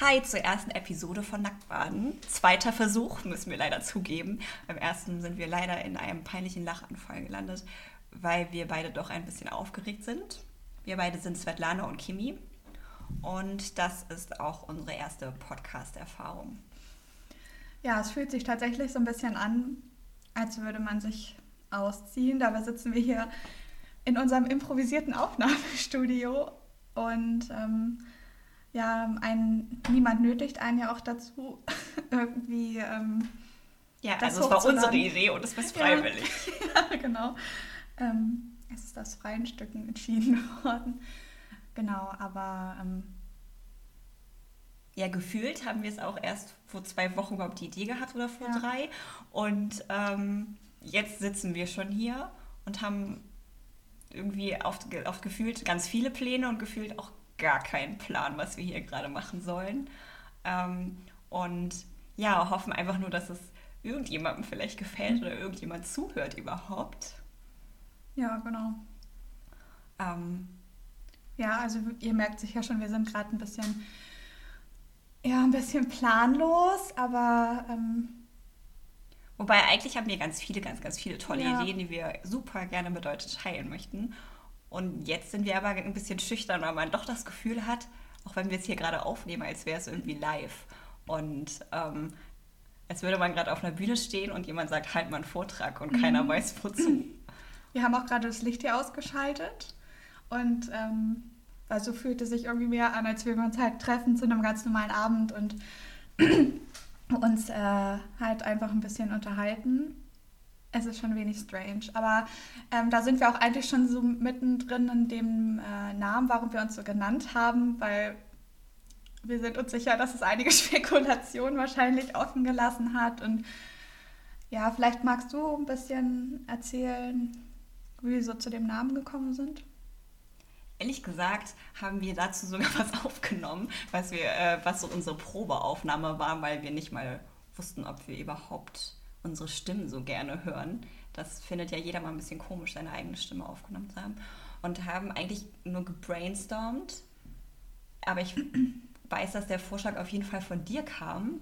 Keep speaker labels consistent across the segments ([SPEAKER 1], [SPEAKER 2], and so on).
[SPEAKER 1] Hi zur ersten Episode von Nacktbaden. Zweiter Versuch, müssen wir leider zugeben. Beim ersten sind wir leider in einem peinlichen Lachanfall gelandet, weil wir beide doch ein bisschen aufgeregt sind. Wir beide sind Svetlana und Kimi und das ist auch unsere erste Podcast-Erfahrung.
[SPEAKER 2] Ja, es fühlt sich tatsächlich so ein bisschen an, als würde man sich ausziehen. Dabei sitzen wir hier in unserem improvisierten Aufnahmestudio und ähm, ja, ein, niemand nötigt einen ja auch dazu, irgendwie. Ähm,
[SPEAKER 1] ja, also es war unsere Idee und es war freiwillig.
[SPEAKER 2] Ja, ja genau. Ähm, es ist aus freien Stücken entschieden worden. Genau, aber. Ähm,
[SPEAKER 1] ja, gefühlt haben wir es auch erst vor zwei Wochen überhaupt die Idee gehabt oder vor ja. drei. Und ähm, jetzt sitzen wir schon hier und haben irgendwie oft, oft gefühlt ganz viele Pläne und gefühlt auch gar keinen Plan, was wir hier gerade machen sollen. Ähm, und ja, hoffen einfach nur, dass es irgendjemandem vielleicht gefällt oder irgendjemand zuhört überhaupt.
[SPEAKER 2] Ja, genau. Ähm, ja, also ihr merkt sich ja schon, wir sind gerade ein bisschen, ja, ein bisschen planlos, aber ähm,
[SPEAKER 1] Wobei eigentlich haben wir ganz viele, ganz, ganz viele tolle ja. Ideen, die wir super gerne mit euch teilen möchten. Und jetzt sind wir aber ein bisschen schüchtern, weil man doch das Gefühl hat, auch wenn wir es hier gerade aufnehmen, als wäre es irgendwie live. Und ähm, als würde man gerade auf einer Bühne stehen und jemand sagt, halt mal einen Vortrag und mhm. keiner weiß wozu.
[SPEAKER 2] Wir haben auch gerade das Licht hier ausgeschaltet und ähm, weil so fühlte sich irgendwie mehr an, als würden wir uns halt treffen zu einem ganz normalen Abend und uns äh, halt einfach ein bisschen unterhalten. Es ist schon wenig strange, aber ähm, da sind wir auch eigentlich schon so mittendrin in dem äh, Namen, warum wir uns so genannt haben, weil wir sind uns sicher, dass es einige Spekulationen wahrscheinlich offen gelassen hat. Und ja, vielleicht magst du ein bisschen erzählen, wie wir so zu dem Namen gekommen sind.
[SPEAKER 1] Ehrlich gesagt haben wir dazu sogar was aufgenommen, was, wir, äh, was so unsere Probeaufnahme war, weil wir nicht mal wussten, ob wir überhaupt unsere Stimmen so gerne hören. Das findet ja jeder mal ein bisschen komisch, seine eigene Stimme aufgenommen zu haben. Und haben eigentlich nur gebrainstormt. Aber ich weiß, dass der Vorschlag auf jeden Fall von dir kam.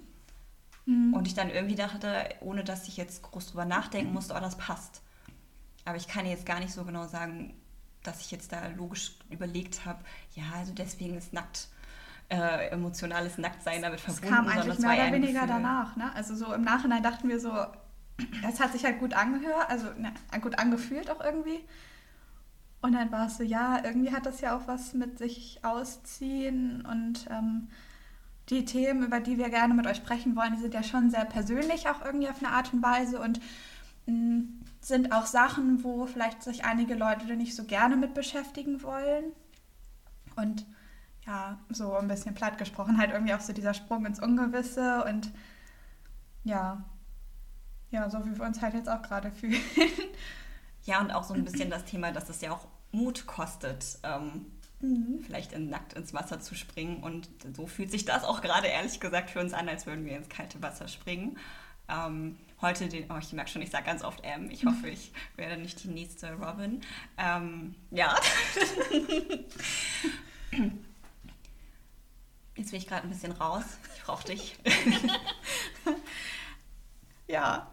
[SPEAKER 1] Mhm. Und ich dann irgendwie dachte, ohne dass ich jetzt groß drüber nachdenken musste, oh, das passt. Aber ich kann jetzt gar nicht so genau sagen, dass ich jetzt da logisch überlegt habe, ja, also deswegen ist nackt, äh, emotionales Nacktsein damit verbunden.
[SPEAKER 2] Es kam eigentlich mehr oder weniger Gefühl. danach. Ne? Also so im Nachhinein dachten wir so, es hat sich halt gut angehört, also ne, gut angefühlt auch irgendwie. Und dann war es so, ja, irgendwie hat das ja auch was mit sich ausziehen und ähm, die Themen, über die wir gerne mit euch sprechen wollen, die sind ja schon sehr persönlich auch irgendwie auf eine Art und Weise und mh, mm, sind auch Sachen, wo vielleicht sich einige Leute nicht so gerne mit beschäftigen wollen. Und ja, so ein bisschen platt gesprochen, halt irgendwie auch so dieser Sprung ins Ungewisse und ja, ja, so wie wir uns halt jetzt auch gerade fühlen.
[SPEAKER 1] Ja, und auch so ein bisschen das Thema, dass es ja auch Mut kostet, ähm, mhm. vielleicht in, nackt ins Wasser zu springen. Und so fühlt sich das auch gerade ehrlich gesagt für uns an, als würden wir ins kalte Wasser springen. Ähm, heute den, oh, ich merke schon, ich sage ganz oft M. Ich hoffe, ich werde nicht die nächste Robin. Ähm, ja. Jetzt will ich gerade ein bisschen raus. Ich brauche dich.
[SPEAKER 2] ja,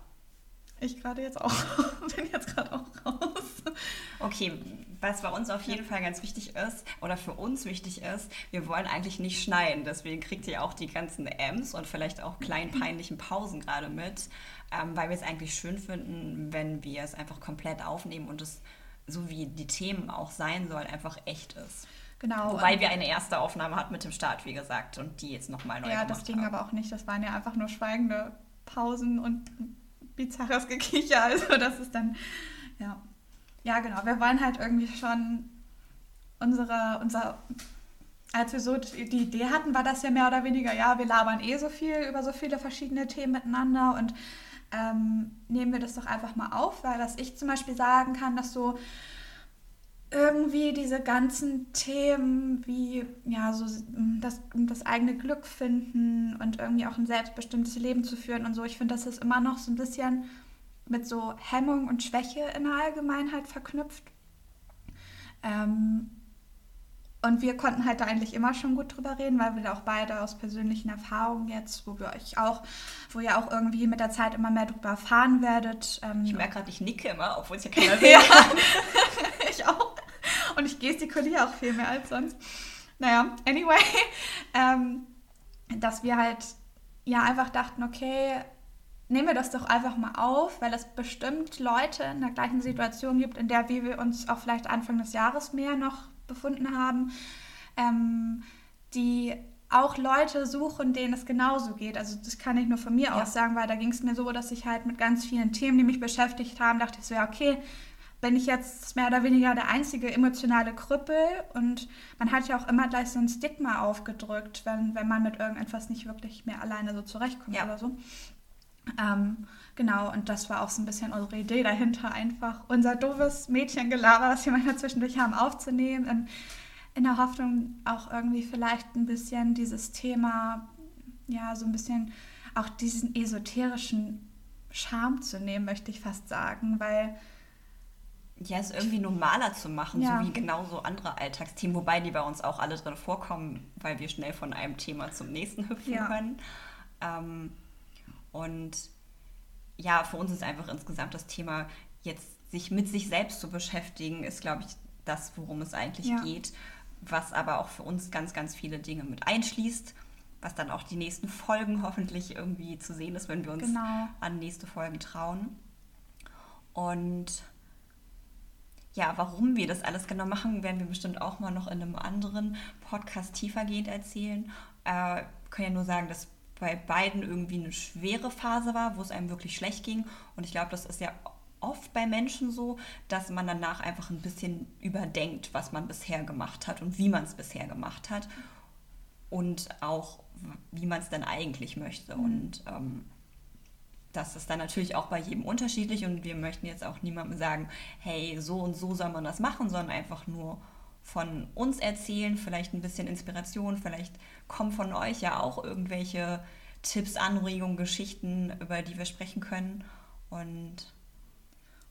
[SPEAKER 2] ich gerade jetzt auch. Bin jetzt gerade auch raus.
[SPEAKER 1] Okay, was bei uns auf jeden Fall ganz wichtig ist oder für uns wichtig ist, wir wollen eigentlich nicht schneiden. Deswegen kriegt ihr auch die ganzen M's und vielleicht auch kleinen peinlichen Pausen gerade mit, ähm, weil wir es eigentlich schön finden, wenn wir es einfach komplett aufnehmen und es so wie die Themen auch sein sollen, einfach echt ist. Genau. Wobei wir eine erste Aufnahme hatten mit dem Start, wie gesagt, und die jetzt nochmal neu
[SPEAKER 2] Ja, das ging haben. aber auch nicht. Das waren ja einfach nur schweigende Pausen und bizarres Gekicher. Also das ist dann, ja. Ja, genau. Wir wollen halt irgendwie schon unsere, unser, als wir so die Idee hatten, war das ja mehr oder weniger, ja, wir labern eh so viel über so viele verschiedene Themen miteinander und ähm, nehmen wir das doch einfach mal auf, weil dass ich zum Beispiel sagen kann, dass so irgendwie diese ganzen Themen wie ja so das, das eigene Glück finden und irgendwie auch ein selbstbestimmtes Leben zu führen und so, ich finde, das ist immer noch so ein bisschen mit so Hemmung und Schwäche in der Allgemeinheit verknüpft. Ähm, Und wir konnten halt da eigentlich immer schon gut drüber reden, weil wir da auch beide aus persönlichen Erfahrungen jetzt, wo wir euch auch, wo ihr auch irgendwie mit der Zeit immer mehr drüber erfahren werdet.
[SPEAKER 1] Ähm, ich merke gerade, ich nicke immer, obwohl es ja keiner sehen
[SPEAKER 2] kann. ich auch. Und ich gestikuliere auch viel mehr als sonst. Naja, anyway, ähm, dass wir halt ja einfach dachten, okay, nehmen wir das doch einfach mal auf, weil es bestimmt Leute in der gleichen Situation gibt, in der wir uns auch vielleicht Anfang des Jahres mehr noch befunden haben, ähm, die auch Leute suchen, denen es genauso geht. Also das kann ich nur von mir ja. aus sagen, weil da ging es mir so, dass ich halt mit ganz vielen Themen, die mich beschäftigt haben, dachte ich so, ja, okay, bin ich jetzt mehr oder weniger der einzige emotionale Krüppel und man hat ja auch immer gleich so ein Stigma aufgedrückt, wenn, wenn man mit irgendetwas nicht wirklich mehr alleine so zurechtkommt ja. oder so. Ähm, genau, und das war auch so ein bisschen unsere Idee dahinter, einfach unser doofes Mädchengelaber, was wir manchmal zwischendurch haben, aufzunehmen. In, in der Hoffnung auch irgendwie vielleicht ein bisschen dieses Thema, ja, so ein bisschen auch diesen esoterischen Charme zu nehmen, möchte ich fast sagen, weil
[SPEAKER 1] ja, es irgendwie normaler zu machen, ja. so wie genauso andere Alltagsthemen, wobei die bei uns auch alle drin vorkommen, weil wir schnell von einem Thema zum nächsten hüpfen ja. können. Ähm, und ja, für uns ist einfach insgesamt das Thema, jetzt sich mit sich selbst zu beschäftigen, ist, glaube ich, das, worum es eigentlich ja. geht. Was aber auch für uns ganz, ganz viele Dinge mit einschließt, was dann auch die nächsten Folgen hoffentlich irgendwie zu sehen ist, wenn wir uns genau. an nächste Folgen trauen. Und ja, warum wir das alles genau machen, werden wir bestimmt auch mal noch in einem anderen Podcast tiefergehend erzählen. Äh, können ja nur sagen, dass bei beiden irgendwie eine schwere Phase war, wo es einem wirklich schlecht ging. Und ich glaube, das ist ja oft bei Menschen so, dass man danach einfach ein bisschen überdenkt, was man bisher gemacht hat und wie man es bisher gemacht hat. Und auch, wie man es dann eigentlich möchte. Mhm. Und ähm, das ist dann natürlich auch bei jedem unterschiedlich. Und wir möchten jetzt auch niemandem sagen, hey, so und so soll man das machen, sondern einfach nur von uns erzählen, vielleicht ein bisschen Inspiration, vielleicht kommen von euch ja auch irgendwelche Tipps, Anregungen, Geschichten, über die wir sprechen können. Und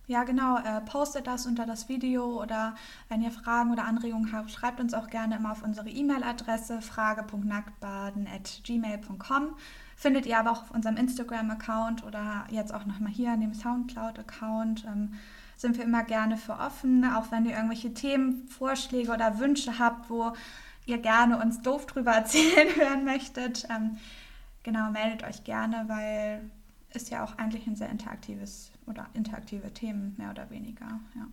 [SPEAKER 2] ja, genau. Äh, postet das unter das Video oder wenn ihr Fragen oder Anregungen habt, schreibt uns auch gerne immer auf unsere E-Mail-Adresse frage.nacktbaden.gmail.com. Findet ihr aber auch auf unserem Instagram-Account oder jetzt auch nochmal hier an dem Soundcloud-Account. Ähm, sind wir immer gerne für offen, auch wenn ihr irgendwelche Themen, Vorschläge oder Wünsche habt, wo ihr gerne uns doof drüber erzählen hören möchtet. Ähm, genau, meldet euch gerne, weil ist ja auch eigentlich ein sehr interaktives oder interaktive Themen, mehr oder weniger, ja.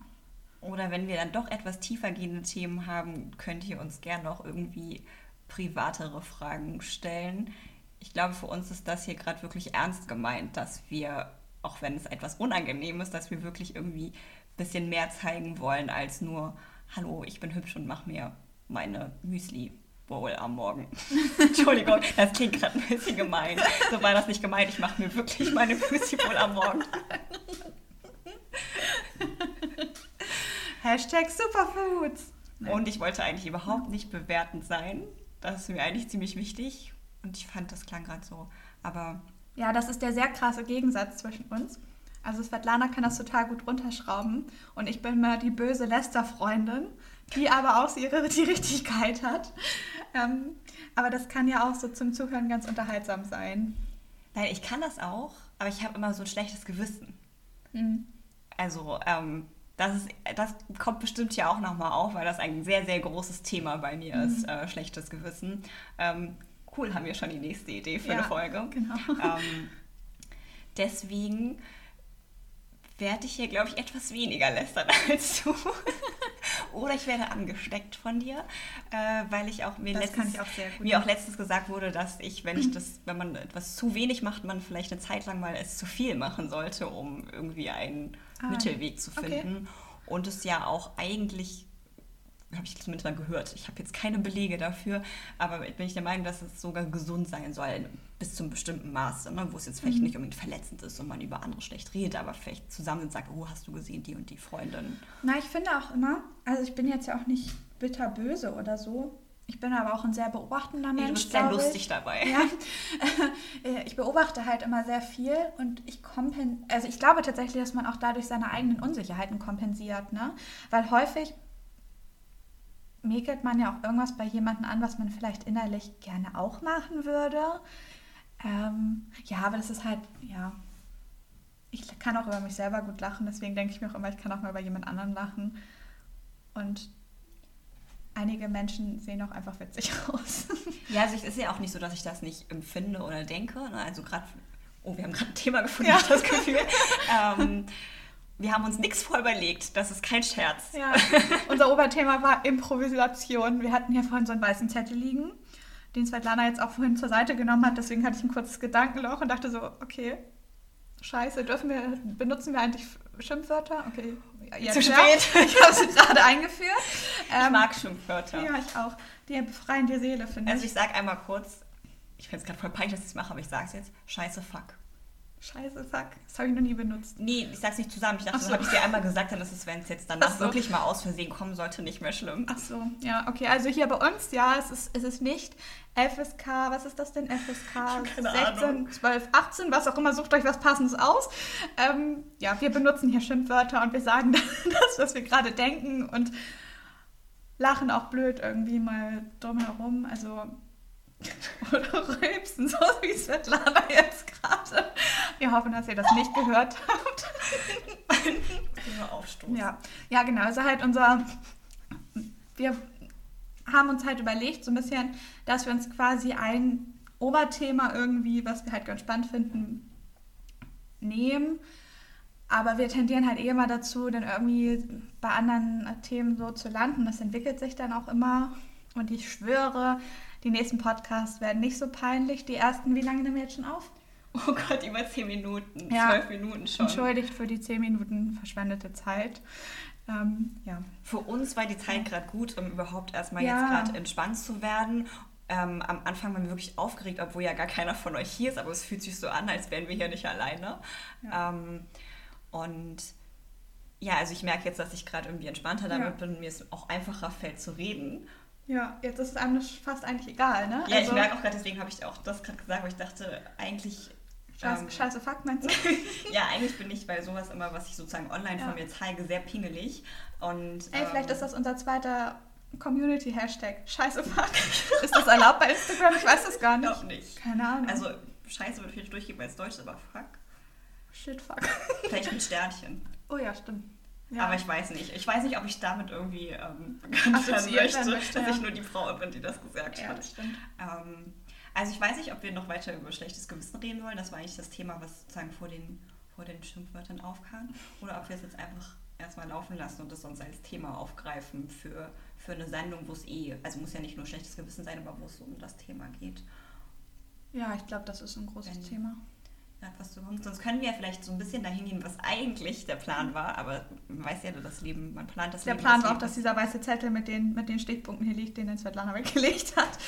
[SPEAKER 1] Oder wenn wir dann doch etwas tiefergehende Themen haben, könnt ihr uns gerne noch irgendwie privatere Fragen stellen. Ich glaube, für uns ist das hier gerade wirklich ernst gemeint, dass wir auch wenn es etwas unangenehm ist, dass wir wirklich irgendwie ein bisschen mehr zeigen wollen als nur, hallo, ich bin hübsch und mache mir meine Müsli Bowl am Morgen. Entschuldigung, das klingt gerade ein bisschen gemein. So war das nicht gemeint. Ich mache mir wirklich meine Müsli Bowl am Morgen.
[SPEAKER 2] Hashtag Superfoods.
[SPEAKER 1] Und ich wollte eigentlich überhaupt nicht bewertend sein. Das ist mir eigentlich ziemlich wichtig. Und ich fand, das klang gerade so. Aber
[SPEAKER 2] ja, das ist der sehr krasse Gegensatz zwischen uns. Also Svetlana kann das total gut runterschrauben und ich bin mal die böse Lester-Freundin, die aber auch so ihre die Richtigkeit hat. Ähm, aber das kann ja auch so zum Zuhören ganz unterhaltsam sein.
[SPEAKER 1] Nein, ich kann das auch, aber ich habe immer so ein schlechtes Gewissen. Mhm. Also ähm, das, ist, das kommt bestimmt ja auch nochmal auf, weil das ein sehr, sehr großes Thema bei mir mhm. ist, äh, schlechtes Gewissen. Ähm, cool, haben wir schon die nächste Idee für ja, eine Folge. Genau. Ähm, deswegen werde ich hier, glaube ich, etwas weniger lästern als du. Oder ich werde angesteckt von dir, äh, weil ich auch mir, letztens, auch mir auch letztens gesagt wurde, dass ich, wenn ich das, wenn man etwas zu wenig macht, man vielleicht eine Zeit lang mal es zu viel machen sollte, um irgendwie einen ah, Mittelweg zu finden. Okay. Und es ja auch eigentlich habe ich zumindest mal gehört. Ich habe jetzt keine Belege dafür, aber bin ich der Meinung, dass es sogar gesund sein soll, bis zum bestimmten Maße, ne? wo es jetzt vielleicht mhm. nicht unbedingt verletzend ist und man über andere schlecht redet, aber vielleicht zusammen sagt, oh, hast du gesehen, die und die Freundin.
[SPEAKER 2] Na, ich finde auch immer, also ich bin jetzt ja auch nicht bitterböse oder so. Ich bin aber auch ein sehr beobachtender Mensch. Du
[SPEAKER 1] bist sehr lustig dabei.
[SPEAKER 2] Ja. ich beobachte halt immer sehr viel und ich kompen also ich glaube tatsächlich, dass man auch dadurch seine eigenen Unsicherheiten kompensiert, ne? Weil häufig mäkelt man ja auch irgendwas bei jemandem an, was man vielleicht innerlich gerne auch machen würde. Ähm, ja, aber das ist halt, ja. Ich kann auch über mich selber gut lachen, deswegen denke ich mir auch immer, ich kann auch mal über jemand anderen lachen. Und einige Menschen sehen auch einfach witzig aus.
[SPEAKER 1] Ja, also es ist ja auch nicht so, dass ich das nicht empfinde oder denke. Ne? Also gerade, oh, wir haben gerade ein Thema gefunden, ja. das Gefühl. ähm, wir haben uns nichts vorüberlegt, das ist kein Scherz.
[SPEAKER 2] Ja, unser Oberthema war Improvisation. Wir hatten hier vorhin so einen weißen Zettel liegen, den Svetlana jetzt auch vorhin zur Seite genommen hat. Deswegen hatte ich ein kurzes Gedankenloch und dachte so, okay, scheiße, dürfen wir, benutzen wir eigentlich Schimpfwörter? Okay,
[SPEAKER 1] ja, Zu spät.
[SPEAKER 2] Ich habe sie gerade eingeführt.
[SPEAKER 1] Ich ähm, mag Schimpfwörter.
[SPEAKER 2] Ja, ich auch. Die befreien die Seele, finde
[SPEAKER 1] ich. Also ich sage einmal kurz, ich finde es gerade voll peinlich, dass ich es mache, aber ich sage es jetzt, scheiße, fuck.
[SPEAKER 2] Scheiße, fuck. Das habe ich noch nie benutzt.
[SPEAKER 1] Nee, ich sag's nicht zusammen. Ich dachte, so. das habe ich dir einmal gesagt, dann ist es, wenn es jetzt danach so. wirklich mal aus Versehen kommen sollte, nicht mehr schlimm.
[SPEAKER 2] Ach so, ja, okay. Also hier bei uns, ja, es ist, es ist nicht FSK, was ist das denn? FSK 16, Ahnung. 12, 18, was auch immer, sucht euch was Passendes aus. Ähm, ja, wir benutzen hier Schimpfwörter und wir sagen das, was wir gerade denken und lachen auch blöd irgendwie mal drumherum. Also oder rülpsen, so wie Svetlana jetzt gerade. Wir hoffen, dass ihr das nicht gehört habt.
[SPEAKER 1] Aufstoßen.
[SPEAKER 2] Ja. ja, genau. Also halt unser. Wir haben uns halt überlegt, so ein bisschen, dass wir uns quasi ein Oberthema irgendwie, was wir halt ganz spannend finden, nehmen. Aber wir tendieren halt eh immer dazu, dann irgendwie bei anderen Themen so zu landen. Das entwickelt sich dann auch immer. Und ich schwöre, die nächsten Podcasts werden nicht so peinlich. Die ersten, wie lange nehmen wir jetzt schon auf?
[SPEAKER 1] Oh Gott, über 10 Minuten, ja, 12 Minuten schon.
[SPEAKER 2] Entschuldigt für die 10 Minuten verschwendete Zeit. Ähm, ja.
[SPEAKER 1] Für uns war die Zeit gerade gut, um überhaupt erstmal ja. jetzt gerade entspannt zu werden. Ähm, am Anfang waren wir wirklich aufgeregt, obwohl ja gar keiner von euch hier ist, aber es fühlt sich so an, als wären wir hier nicht alleine. Ja. Ähm, und ja, also ich merke jetzt, dass ich gerade irgendwie entspannter damit bin und mir es auch einfacher fällt zu reden.
[SPEAKER 2] Ja, jetzt ist es einem fast eigentlich egal, ne?
[SPEAKER 1] Ja, also, ich merke auch gerade, deswegen habe ich auch das gerade gesagt, weil ich dachte, eigentlich.
[SPEAKER 2] Scheiße, ähm, scheiße Fuck, meinst du?
[SPEAKER 1] ja, eigentlich bin ich bei sowas immer, was ich sozusagen online ja. von mir zeige, sehr pingelig. Und,
[SPEAKER 2] Ey, ähm, vielleicht ist das unser zweiter Community-Hashtag. Scheiße Fuck. ist das erlaubt bei Instagram? Ich weiß das gar nicht.
[SPEAKER 1] Doch nicht.
[SPEAKER 2] Keine Ahnung.
[SPEAKER 1] Also, Scheiße würde ich durchgeben als Deutsch, aber Fuck.
[SPEAKER 2] Shit, fuck.
[SPEAKER 1] Vielleicht mit Sternchen.
[SPEAKER 2] Oh ja, stimmt.
[SPEAKER 1] Ja. Aber ich weiß nicht. Ich weiß nicht, ob ich damit irgendwie ähm, bekannt werden möchte, möchte, dass ja. ich nur die Frau bin, die das gesagt
[SPEAKER 2] ja,
[SPEAKER 1] hat.
[SPEAKER 2] Das stimmt.
[SPEAKER 1] Ähm, also ich weiß nicht, ob wir noch weiter über schlechtes Gewissen reden wollen. Das war eigentlich das Thema, was sozusagen vor den, vor den Schimpfwörtern aufkam. Oder ob wir es jetzt einfach erstmal laufen lassen und das sonst als Thema aufgreifen für, für eine Sendung, wo es eh, also muss ja nicht nur schlechtes Gewissen sein, aber wo es um das Thema geht.
[SPEAKER 2] Ja, ich glaube, das ist ein großes Wenn, Thema
[SPEAKER 1] was zu kommt. Sonst können wir ja vielleicht so ein bisschen dahin gehen, was eigentlich der Plan war. Aber man weiß ja, das Leben, man plant das
[SPEAKER 2] der
[SPEAKER 1] Leben.
[SPEAKER 2] Der Plan war auch, dass dieser weiße Zettel mit den, mit den Stichpunkten hier liegt, den der Svetlana weggelegt hat.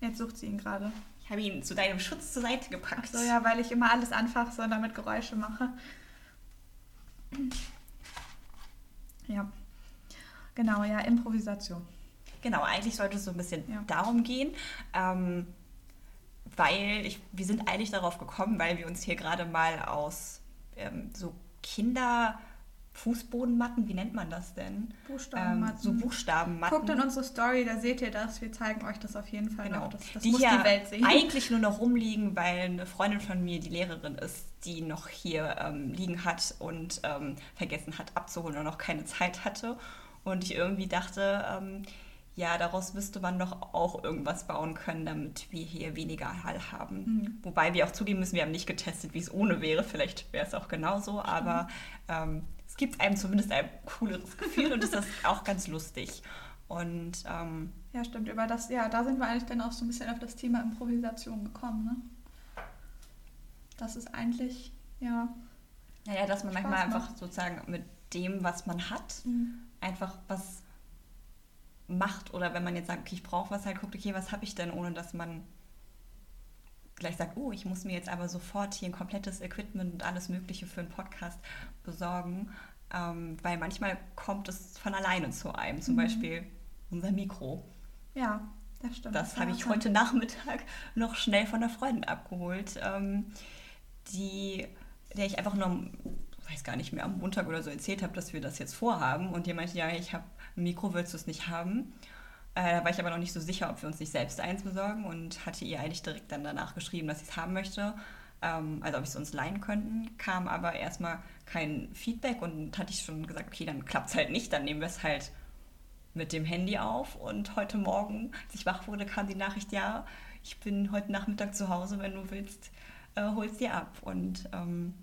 [SPEAKER 2] Jetzt sucht sie ihn gerade.
[SPEAKER 1] Ich habe ihn zu deinem Schutz zur Seite gepackt.
[SPEAKER 2] Ach so, ja, weil ich immer alles anfache und damit Geräusche mache. Ja. Genau, ja, Improvisation.
[SPEAKER 1] Genau, eigentlich sollte es so ein bisschen ja. darum gehen. Ähm, weil ich, wir sind eigentlich darauf gekommen, weil wir uns hier gerade mal aus ähm, so Kinder... Fußbodenmatten, wie nennt man das denn?
[SPEAKER 2] Buchstabenmatten.
[SPEAKER 1] Ähm, so Buchstabenmatten.
[SPEAKER 2] Guckt in unsere Story, da seht ihr das. Wir zeigen euch das auf jeden Fall
[SPEAKER 1] genau.
[SPEAKER 2] noch. Das,
[SPEAKER 1] das die muss die Welt sehen. eigentlich nur noch rumliegen, weil eine Freundin von mir, die Lehrerin ist, die noch hier ähm, liegen hat und ähm, vergessen hat abzuholen und noch keine Zeit hatte. Und ich irgendwie dachte, ähm, ja, daraus müsste man doch auch irgendwas bauen können, damit wir hier weniger Hall haben. Mhm. Wobei wir auch zugeben müssen, wir haben nicht getestet, wie es ohne wäre. Vielleicht wäre es auch genauso, aber ähm, es gibt einem zumindest ein cooleres Gefühl und ist das auch ganz lustig. Und ähm,
[SPEAKER 2] ja, stimmt. Über das, ja, da sind wir eigentlich dann auch so ein bisschen auf das Thema Improvisation gekommen. Ne? Das ist eigentlich, ja.
[SPEAKER 1] Naja, dass man manchmal macht. einfach sozusagen mit dem, was man hat, mhm. einfach was macht oder wenn man jetzt sagt, okay, ich brauche was, halt guckt, okay, was habe ich denn, ohne dass man gleich sagt, oh, ich muss mir jetzt aber sofort hier ein komplettes Equipment und alles Mögliche für einen Podcast besorgen, ähm, weil manchmal kommt es von alleine zu einem, zum mhm. Beispiel unser Mikro.
[SPEAKER 2] Ja, das stimmt.
[SPEAKER 1] Das habe ich heute Nachmittag noch schnell von der Freundin abgeholt, ähm, die, der ich einfach nur, weiß gar nicht mehr, am Montag oder so erzählt habe, dass wir das jetzt vorhaben und die meinte, ja, ich habe Mikro willst du es nicht haben. Äh, da war ich aber noch nicht so sicher, ob wir uns nicht selbst eins besorgen und hatte ihr eigentlich direkt dann danach geschrieben, dass ich es haben möchte. Ähm, also ob ich es uns leihen könnten, kam aber erstmal kein Feedback und hatte ich schon gesagt, okay, dann klappt es halt nicht, dann nehmen wir es halt mit dem Handy auf und heute Morgen, als ich wach wurde, kam die Nachricht, ja, ich bin heute Nachmittag zu Hause, wenn du willst, äh, holst dir ab. Und ähm,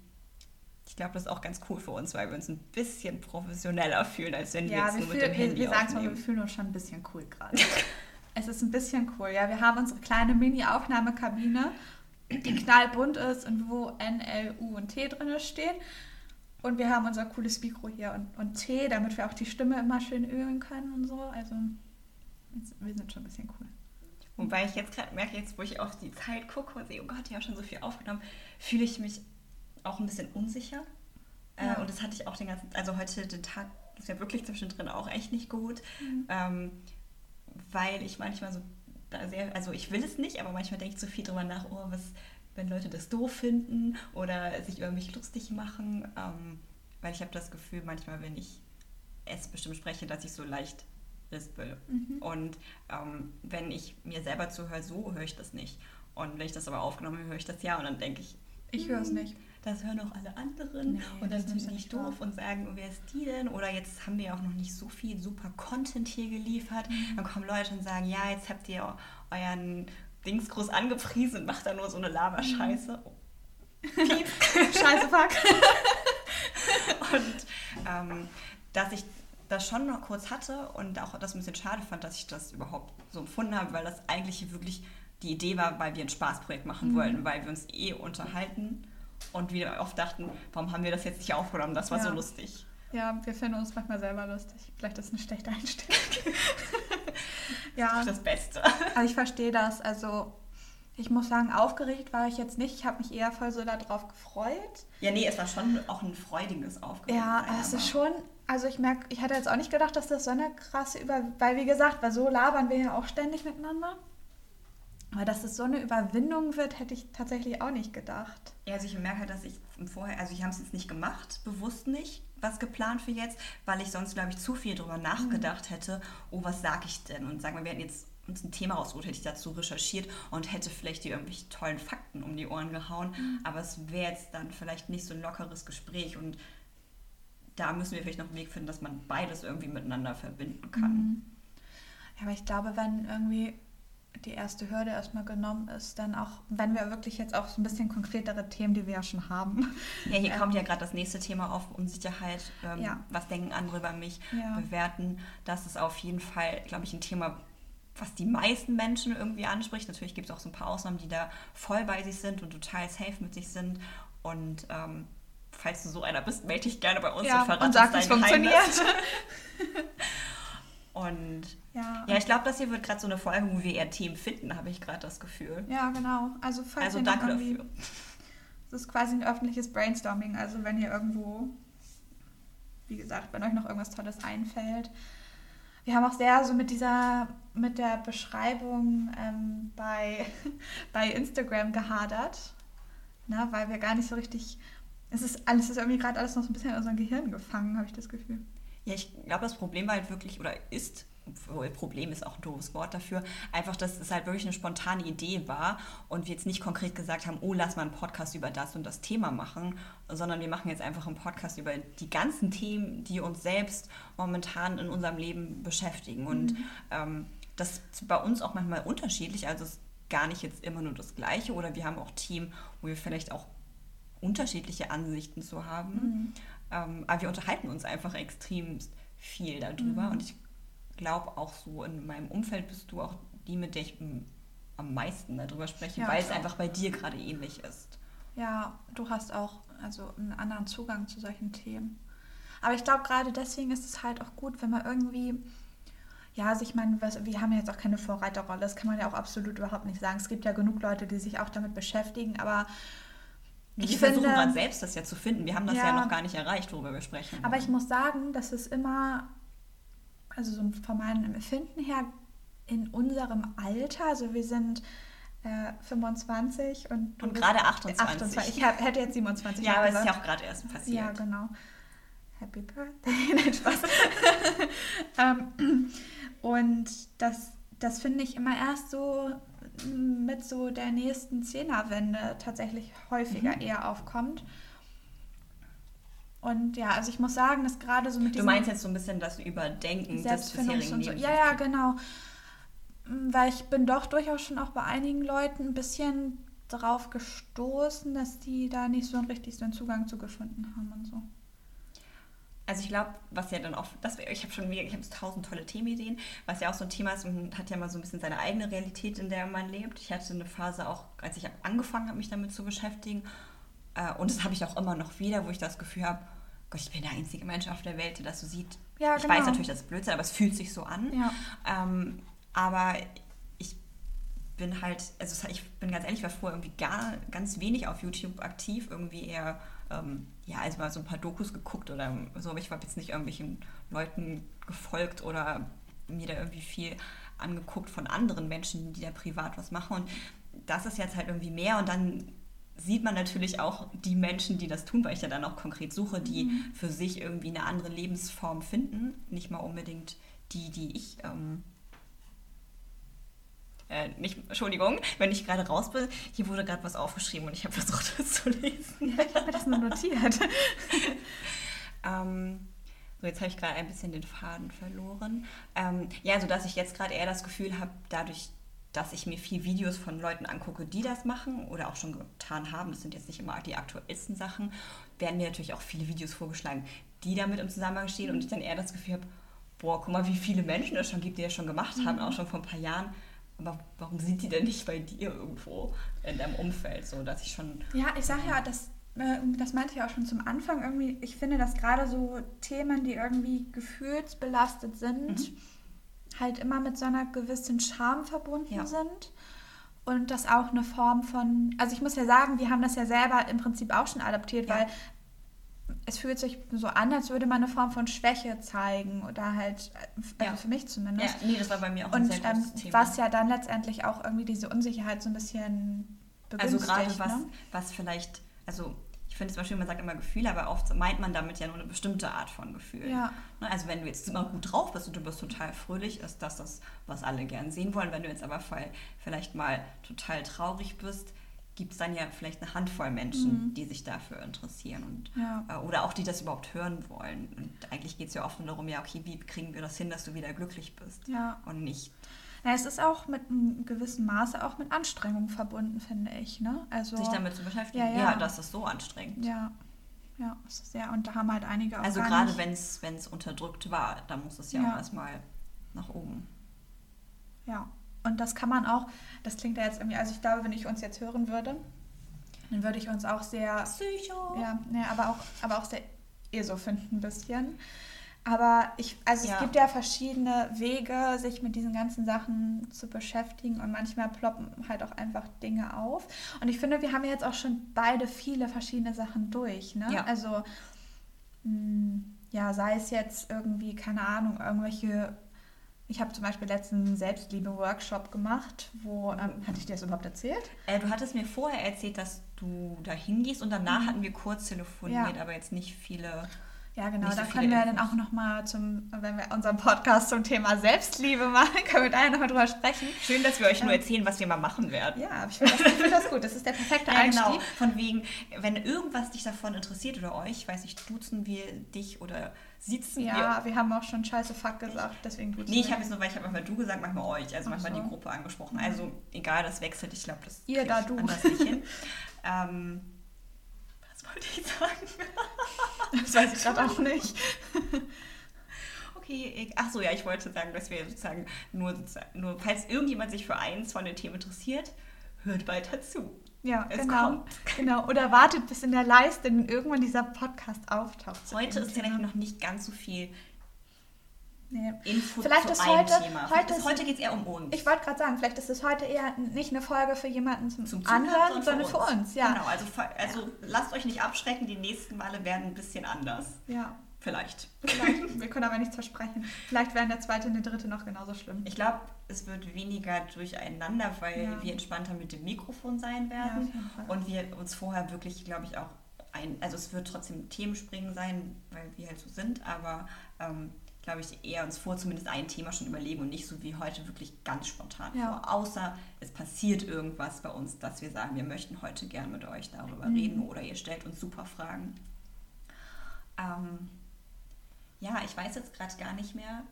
[SPEAKER 1] ich glaube, das ist auch ganz cool für uns, weil wir uns ein bisschen professioneller fühlen, als wenn wir
[SPEAKER 2] Ja,
[SPEAKER 1] jetzt
[SPEAKER 2] wir,
[SPEAKER 1] nur mit
[SPEAKER 2] fühl,
[SPEAKER 1] dem
[SPEAKER 2] wir,
[SPEAKER 1] Handy
[SPEAKER 2] wir sagen es mal, wir fühlen uns schon ein bisschen cool gerade. es ist ein bisschen cool, ja. Wir haben unsere kleine Mini-Aufnahmekabine, die knallbunt ist und wo N, L, U und T drin stehen. Und wir haben unser cooles Mikro hier und, und Tee, damit wir auch die Stimme immer schön ölen können und so. Also wir sind schon ein bisschen cool.
[SPEAKER 1] Wobei ich jetzt gerade merke, jetzt wo ich auf die Zeit gucke und sehe, oh Gott, die haben schon so viel aufgenommen, fühle ich mich auch ein bisschen unsicher.
[SPEAKER 2] Ja.
[SPEAKER 1] Äh, und das hatte ich auch den ganzen, also heute den Tag ist ja wirklich zwischendrin auch echt nicht gut,
[SPEAKER 2] Mhm.
[SPEAKER 1] ähm, weil ich manchmal so da sehr, also ich will es nicht, aber manchmal denke ich so viel drüber nach, oh, was, wenn Leute das doof finden oder sich über mich lustig machen, ähm, weil ich habe das Gefühl, manchmal, wenn ich es bestimmt spreche, dass ich so leicht lispel.
[SPEAKER 2] Mhm.
[SPEAKER 1] Und ähm, wenn ich mir selber zuhöre, so höre ich das nicht. Und wenn ich das aber aufgenommen habe, höre ich das ja und dann denke ich,
[SPEAKER 2] Ich höre es
[SPEAKER 1] hm,
[SPEAKER 2] nicht.
[SPEAKER 1] Das hören auch alle anderen
[SPEAKER 2] Nee,
[SPEAKER 1] und dann sind
[SPEAKER 2] nicht
[SPEAKER 1] doof
[SPEAKER 2] wahr.
[SPEAKER 1] und sagen, wer ist die denn? Oder jetzt haben wir ja auch noch nicht so viel super Content hier geliefert.
[SPEAKER 2] Mhm.
[SPEAKER 1] Dann kommen Leute und sagen, ja, jetzt habt ihr euren Dings groß angepriesen und macht da nur so eine Lava-Scheiße. Oh. Piep.
[SPEAKER 2] Scheiße, fuck.
[SPEAKER 1] Und ähm, dass ich das schon noch kurz hatte und auch das ein bisschen schade fand, dass ich das überhaupt so empfunden habe, weil das eigentlich wirklich die Idee war, weil wir ein Spaßprojekt machen
[SPEAKER 2] Mhm.
[SPEAKER 1] wollten, weil wir uns eh unterhalten und wir oft dachten, warum haben wir das jetzt nicht aufgenommen? Das war
[SPEAKER 2] Ja.
[SPEAKER 1] so lustig.
[SPEAKER 2] Ja, wir finden uns manchmal selber lustig. Vielleicht ist es eine schlechte Einstellung. ja,
[SPEAKER 1] Das Beste.
[SPEAKER 2] aber ich verstehe das. Also, ich muss sagen, aufgeregt war ich jetzt nicht. Ich habe mich eher voll so darauf gefreut.
[SPEAKER 1] Ja, nee, es war schon auch ein freudiges Aufgaben.
[SPEAKER 2] Ja, es ist schon. Also ich merke, ich hatte jetzt auch nicht gedacht, dass das so eine krasse Über... Weil wie gesagt, weil so labern wir ja auch ständig miteinander. Aber dass es so eine Überwindung wird, hätte ich tatsächlich auch nicht gedacht.
[SPEAKER 1] Ja, also ich merke halt, dass ich vorher, also ich habe es jetzt nicht gemacht, bewusst nicht, was geplant für jetzt, weil ich sonst, glaube ich, zu viel drüber nachgedacht hätte, oh, was sage ich denn? Und sagen wir, wir hätten jetzt uns ein Thema ausgesucht, hätte ich dazu recherchiert und hätte vielleicht die irgendwelche tollen Fakten um die Ohren gehauen, aber es wäre jetzt dann vielleicht nicht so ein lockeres Gespräch und da müssen wir vielleicht noch einen Weg finden, dass man beides irgendwie miteinander verbinden kann.
[SPEAKER 2] Mhm. Ja, aber ich glaube, wenn irgendwie die erste Hürde erstmal genommen ist, dann auch, wenn wir wirklich jetzt auch so ein bisschen konkretere Themen, die wir ja schon haben.
[SPEAKER 1] Ja, hier
[SPEAKER 2] Ähm,
[SPEAKER 1] kommt ja gerade das nächste Thema auf, Unsicherheit. Ähm,
[SPEAKER 2] Ja.
[SPEAKER 1] Was denken andere über mich?
[SPEAKER 2] Ja.
[SPEAKER 1] Bewerten. Das ist auf jeden Fall, glaube ich, ein Thema, was die meisten Menschen irgendwie anspricht. Natürlich gibt es auch so ein paar Ausnahmen, die da voll bei sich sind und total safe mit sich sind. Und ähm, falls du so einer bist, melde dich gerne bei uns
[SPEAKER 2] Ja,
[SPEAKER 1] und verrate
[SPEAKER 2] und sag,
[SPEAKER 1] uns dein
[SPEAKER 2] funktioniert.
[SPEAKER 1] Und
[SPEAKER 2] Ja,
[SPEAKER 1] ja, ich glaube, das hier wird gerade so eine Folge, wo wir eher Themen finden, habe ich gerade das Gefühl.
[SPEAKER 2] ja genau. Also, falls
[SPEAKER 1] Also danke dafür.
[SPEAKER 2] Es ist quasi ein öffentliches Brainstorming. Also wenn ihr irgendwo, wie gesagt, wenn euch noch irgendwas Tolles einfällt. Wir haben auch sehr so mit dieser, mit der Beschreibung ähm, bei, bei Instagram gehadert. Ne, weil wir gar nicht so richtig. Es ist alles ist irgendwie gerade alles noch so ein bisschen in unserem Gehirn gefangen, habe ich das Gefühl.
[SPEAKER 1] Ja, ich glaube, das Problem war halt wirklich, oder ist, obwohl Problem ist auch ein doofes Wort dafür, einfach, dass es halt wirklich eine spontane Idee war und wir jetzt nicht konkret gesagt haben, oh, lass mal einen Podcast über das und das Thema machen, sondern wir machen jetzt einfach einen Podcast über die ganzen Themen, die uns selbst momentan in unserem Leben beschäftigen. Und ähm, das ist bei uns auch manchmal unterschiedlich, also es ist gar nicht jetzt immer nur das Gleiche oder wir haben auch Themen, wo wir vielleicht auch unterschiedliche Ansichten zu haben. Ähm, aber wir unterhalten uns einfach extrem viel darüber.
[SPEAKER 2] Mhm.
[SPEAKER 1] Und ich glaube auch so in meinem Umfeld bist du auch die, mit der ich am meisten darüber spreche,
[SPEAKER 2] Ja,
[SPEAKER 1] weil es einfach bei dir gerade ähnlich ist.
[SPEAKER 2] Ja, du hast auch also einen anderen Zugang zu solchen Themen. Aber ich glaube, gerade deswegen ist es halt auch gut, wenn man irgendwie, ja, also ich meine, wir haben ja jetzt auch keine Vorreiterrolle, das kann man ja auch absolut überhaupt nicht sagen. Es gibt ja genug Leute, die sich auch damit beschäftigen, aber
[SPEAKER 1] Wir
[SPEAKER 2] ich
[SPEAKER 1] versuchen
[SPEAKER 2] finde,
[SPEAKER 1] gerade selbst das ja zu finden. Wir haben das ja,
[SPEAKER 2] Ja.
[SPEAKER 1] noch gar nicht erreicht, worüber wir sprechen.
[SPEAKER 2] aber ich
[SPEAKER 1] wollen.
[SPEAKER 2] muss sagen, dass es immer, also so von meinem Empfinden her, in unserem Alter, also wir sind äh, 25 und
[SPEAKER 1] Und gerade 28.
[SPEAKER 2] 28. Ich hab, hätte jetzt 27
[SPEAKER 1] ja, aber es ist ja auch gerade erst passiert.
[SPEAKER 2] Ja, genau. Happy Birthday. Nein, Spaß. ähm, Und das, das finde ich immer erst so mit so der nächsten Zehnerwende tatsächlich häufiger
[SPEAKER 1] Mhm.
[SPEAKER 2] eher aufkommt. Und ja, also ich muss sagen, dass gerade so mit
[SPEAKER 1] Du meinst jetzt so ein bisschen das Überdenken des bisherigen
[SPEAKER 2] und so. Ja, ja, genau. Mm, Weil ich bin doch durchaus schon auch bei einigen Leuten ein bisschen drauf gestoßen, dass die da nicht so einen richtig so einen Zugang zu gefunden haben und so.
[SPEAKER 1] Also ich glaube, was ja dann auch, das, ich habe schon ich habe tausend tolle Themenideen, was ja auch so ein Thema ist, man hat ja mal so ein bisschen seine eigene Realität, in der man lebt. Ich hatte eine Phase auch, als ich angefangen habe, mich damit zu beschäftigen, äh, und das habe ich auch immer noch wieder, wo ich das Gefühl habe, Gott, ich bin der einzige Mensch auf der Welt, der das so sieht.
[SPEAKER 2] Ja,
[SPEAKER 1] ich
[SPEAKER 2] genau.
[SPEAKER 1] weiß natürlich, das ist Blödsinn, aber es fühlt sich so an.
[SPEAKER 2] Ja.
[SPEAKER 1] Ähm, aber ich bin halt, also ich bin ganz ehrlich, ich war vorher irgendwie gar, ganz wenig auf YouTube aktiv, irgendwie eher, ähm, ja, also mal so ein paar Dokus geguckt oder so, aber ich habe jetzt nicht irgendwelchen Leuten gefolgt oder mir da irgendwie viel angeguckt von anderen Menschen, die da privat was machen. Und das ist jetzt halt irgendwie mehr. Und dann sieht man natürlich auch die Menschen, die das tun, weil ich ja dann auch konkret suche, die für sich irgendwie eine andere Lebensform finden, nicht mal unbedingt die, die ich ähm, äh, nicht, Entschuldigung, wenn ich gerade raus bin, hier wurde gerade was aufgeschrieben und ich habe versucht, das zu lesen.
[SPEAKER 2] Ja, ich habe mir das nur notiert.
[SPEAKER 1] Ähm, so, jetzt habe ich gerade ein bisschen den Faden verloren. Ähm, ja, so dass ich jetzt gerade eher das Gefühl habe, dadurch, dass ich mir viel Videos von Leuten angucke, die das machen oder auch schon getan haben, das sind jetzt nicht immer die aktuellsten Sachen, werden mir natürlich auch viele Videos vorgeschlagen, die damit im Zusammenhang stehen und ich dann eher das Gefühl habe, boah, guck mal, wie viele Menschen es schon gibt, die das schon gemacht haben, auch schon vor ein paar Jahren. Aber warum sind die denn nicht bei dir irgendwo in deinem Umfeld? So, dass ich schon.
[SPEAKER 2] Ja, ich sage ja, das, äh, das meinte ich auch schon zum Anfang irgendwie. Ich finde, dass gerade so Themen, die irgendwie gefühlsbelastet sind, halt immer mit so einer gewissen Scham verbunden
[SPEAKER 1] Ja.
[SPEAKER 2] sind. Und das auch eine Form von, also ich muss ja sagen, wir haben das ja selber im Prinzip auch schon adaptiert,
[SPEAKER 1] Ja.
[SPEAKER 2] weil es fühlt sich so an, als würde man eine Form von Schwäche zeigen oder halt, also
[SPEAKER 1] Ja.
[SPEAKER 2] für mich
[SPEAKER 1] Ja,
[SPEAKER 2] zumindest.
[SPEAKER 1] nee, das war bei mir auch ein
[SPEAKER 2] Und
[SPEAKER 1] sehr
[SPEAKER 2] ähm,
[SPEAKER 1] Thema.
[SPEAKER 2] was ja dann letztendlich auch irgendwie diese Unsicherheit so ein bisschen
[SPEAKER 1] Also
[SPEAKER 2] begünstigt.
[SPEAKER 1] gerade was,
[SPEAKER 2] ne?
[SPEAKER 1] was vielleicht, also ich finde es zum Beispiel, man sagt immer Gefühle, aber oft meint man damit ja nur eine bestimmte Art von Gefühl.
[SPEAKER 2] Ja.
[SPEAKER 1] Ne, Also wenn du jetzt immer gut drauf bist und du bist total fröhlich, ist das das, was alle gern sehen wollen. Wenn du jetzt aber vielleicht mal total traurig bist, gibt es dann ja vielleicht eine Handvoll Menschen, die sich dafür interessieren und
[SPEAKER 2] Mhm. Ja.
[SPEAKER 1] äh, oder auch die das überhaupt hören wollen. Und eigentlich geht es ja oft nur darum, ja, okay, wie kriegen wir das hin, dass du wieder glücklich bist?
[SPEAKER 2] Ja.
[SPEAKER 1] Und nicht
[SPEAKER 2] Na, es ist auch mit einem gewissen Maße auch mit Anstrengung verbunden, finde ich. Ne? Also,
[SPEAKER 1] sich damit zu beschäftigen.
[SPEAKER 2] Ja,
[SPEAKER 1] Ja,
[SPEAKER 2] ja.
[SPEAKER 1] das ist so anstrengend.
[SPEAKER 2] Ja, ja, ist sehr. Und da haben halt einige auch
[SPEAKER 1] Also gerade wenn es unterdrückt war, dann muss es ja,
[SPEAKER 2] Ja.
[SPEAKER 1] auch erstmal nach oben.
[SPEAKER 2] Ja, und das kann man auch, das klingt ja jetzt irgendwie, also ich glaube, wenn ich uns jetzt hören würde, dann würde ich uns auch sehr
[SPEAKER 1] Psycho.
[SPEAKER 2] Ja, ne, aber auch, aber auch sehr ESO finden ein bisschen. Aber ich, also
[SPEAKER 1] Ja.
[SPEAKER 2] es gibt ja verschiedene Wege, sich mit diesen ganzen Sachen zu beschäftigen und manchmal ploppen halt auch einfach Dinge auf. Und ich finde, wir haben jetzt auch schon beide viele verschiedene Sachen durch. Ne?
[SPEAKER 1] Ja.
[SPEAKER 2] Also, mh, ja, sei es jetzt irgendwie, keine Ahnung, irgendwelche. Ich habe zum Beispiel letzten Selbstliebe-Workshop gemacht, wo, ähm, hatte ich dir das überhaupt erzählt?
[SPEAKER 1] Äh, du hattest mir vorher erzählt, dass du da hingehst und danach hatten wir kurz telefoniert,
[SPEAKER 2] Mhm. Ja.
[SPEAKER 1] aber jetzt nicht viele.
[SPEAKER 2] Ja, genau.
[SPEAKER 1] So
[SPEAKER 2] Da können wir dann
[SPEAKER 1] Infos.
[SPEAKER 2] auch nochmal zum, wenn wir unseren Podcast zum Thema Selbstliebe machen, können wir da ja nochmal drüber sprechen.
[SPEAKER 1] Schön, dass wir euch nur
[SPEAKER 2] Ähm,
[SPEAKER 1] erzählen, was wir mal machen werden.
[SPEAKER 2] Ja, ich finde das, find das gut. Das ist der perfekte
[SPEAKER 1] Ja,
[SPEAKER 2] Einstieg.
[SPEAKER 1] genau. Von wegen, wenn irgendwas dich davon interessiert oder euch, weiß ich, duzen wir dich oder sitzen wir.
[SPEAKER 2] Ja, wir haben auch schon scheiße Fuck gesagt, deswegen gut.
[SPEAKER 1] Nee, ich habe jetzt nur, weil ich habe manchmal du gesagt, manchmal euch, also manchmal
[SPEAKER 2] so.
[SPEAKER 1] die Gruppe angesprochen. Also egal, das wechselt, ich glaube, das
[SPEAKER 2] Ihr da, du.
[SPEAKER 1] anders nicht hin. ähm, was wollte ich sagen?
[SPEAKER 2] Das weiß ich gerade auch nicht.
[SPEAKER 1] Okay, ach so, ja, ich wollte sagen, dass wir sozusagen nur, nur falls irgendjemand sich für eins von den Themen interessiert, hört weiter zu.
[SPEAKER 2] Ja,
[SPEAKER 1] Es
[SPEAKER 2] genau.
[SPEAKER 1] kommt.
[SPEAKER 2] genau. Oder wartet bis in der Leiste, wenn irgendwann dieser Podcast auftaucht.
[SPEAKER 1] Heute ist ja noch nicht ganz so viel
[SPEAKER 2] Nee.
[SPEAKER 1] Info
[SPEAKER 2] Vielleicht
[SPEAKER 1] zu
[SPEAKER 2] ist
[SPEAKER 1] einem
[SPEAKER 2] heute-
[SPEAKER 1] Thema.
[SPEAKER 2] heute
[SPEAKER 1] Vielleicht ist,
[SPEAKER 2] ist-
[SPEAKER 1] heute geht es eher um uns.
[SPEAKER 2] Ich wollte gerade sagen, vielleicht ist es heute eher nicht eine Folge für jemanden zum,
[SPEAKER 1] Zum Zuhören,
[SPEAKER 2] Anhören, sondern für uns. Ja.
[SPEAKER 1] Genau, also, also lasst euch nicht abschrecken, die nächsten Male werden ein bisschen anders.
[SPEAKER 2] ja.
[SPEAKER 1] Vielleicht.
[SPEAKER 2] Vielleicht. Wir können aber nichts versprechen. Vielleicht werden der zweite und der dritte noch genauso schlimm.
[SPEAKER 1] Ich glaube, es wird weniger durcheinander, weil
[SPEAKER 2] Ja.
[SPEAKER 1] wir entspannter mit dem Mikrofon sein
[SPEAKER 2] Ja,
[SPEAKER 1] werden.
[SPEAKER 2] Fall.
[SPEAKER 1] und wir uns vorher wirklich, glaube ich, auch ein. Also, es wird trotzdem Themenspringen sein, weil wir halt so sind, aber ähm, glaube ich, eher uns vor, zumindest ein Thema schon überlegen und nicht so wie heute wirklich ganz spontan
[SPEAKER 2] Ja.
[SPEAKER 1] vor. Außer es passiert irgendwas bei uns, dass wir sagen, wir möchten heute gern mit euch darüber
[SPEAKER 2] Mhm.
[SPEAKER 1] reden oder ihr stellt uns super Fragen. Ähm, ja, ich weiß jetzt gerade gar nicht mehr,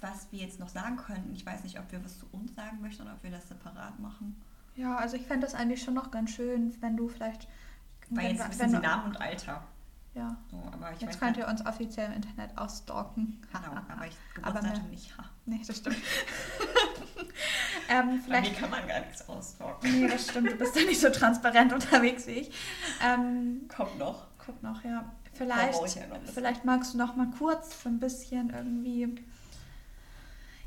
[SPEAKER 1] was wir jetzt noch sagen könnten. Ich weiß nicht, ob wir was zu uns sagen möchten oder ob wir das separat machen.
[SPEAKER 2] Ja, also ich fände das eigentlich schon noch ganz schön, wenn du vielleicht.
[SPEAKER 1] Weil jetzt wissen sie Namen und Alter.
[SPEAKER 2] Ja.
[SPEAKER 1] So, aber ich
[SPEAKER 2] Jetzt könnt ihr uns offiziell im Internet ausstalken.
[SPEAKER 1] genau, aber ich Geburtsdatum nicht. Ha.
[SPEAKER 2] Nee, das stimmt. ähm,
[SPEAKER 1] Bei mir
[SPEAKER 2] vielleicht.
[SPEAKER 1] kann man gar nichts ausdrucken.
[SPEAKER 2] Nee, das stimmt. Du bist ja nicht so transparent unterwegs wie ich. Ähm,
[SPEAKER 1] Kommt noch.
[SPEAKER 2] guck noch, ja.
[SPEAKER 1] Da
[SPEAKER 2] Vielleicht,
[SPEAKER 1] ja
[SPEAKER 2] vielleicht magst du noch mal kurz so ein bisschen irgendwie.